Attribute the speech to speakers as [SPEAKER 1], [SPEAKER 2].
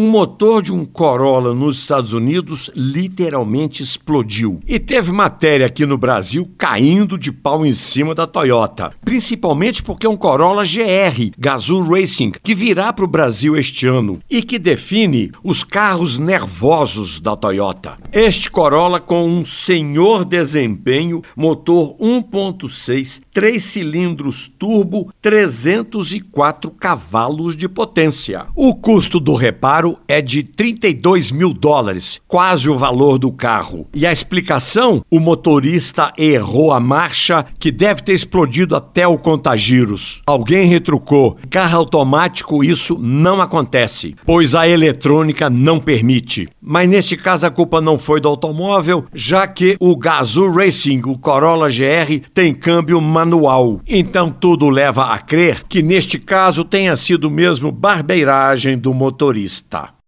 [SPEAKER 1] um motor de um Corolla nos Estados Unidos literalmente explodiu. E teve matéria aqui no Brasil caindo de pau em cima da Toyota. Principalmente porque é um Corolla GR, Gazoo Racing, que virá para o Brasil este ano e que define os carros nervosos da Toyota. Este Corolla com um senhor desempenho, motor 1.6, 3 cilindros turbo, 304 cavalos de potência. O custo do reparo é de 32 mil dólares, quase o valor do carro. E a explicação? O motorista errou a marcha, que deve ter explodido até o contagiros. Alguém retrucou. Carro automático, isso não acontece, pois a eletrônica não permite. Mas neste caso a culpa não foi do automóvel, já que o Gazoo Racing, o Corolla GR, tem câmbio manual. Então tudo leva a crer que neste caso tenha sido mesmo barbeiragem do motorista.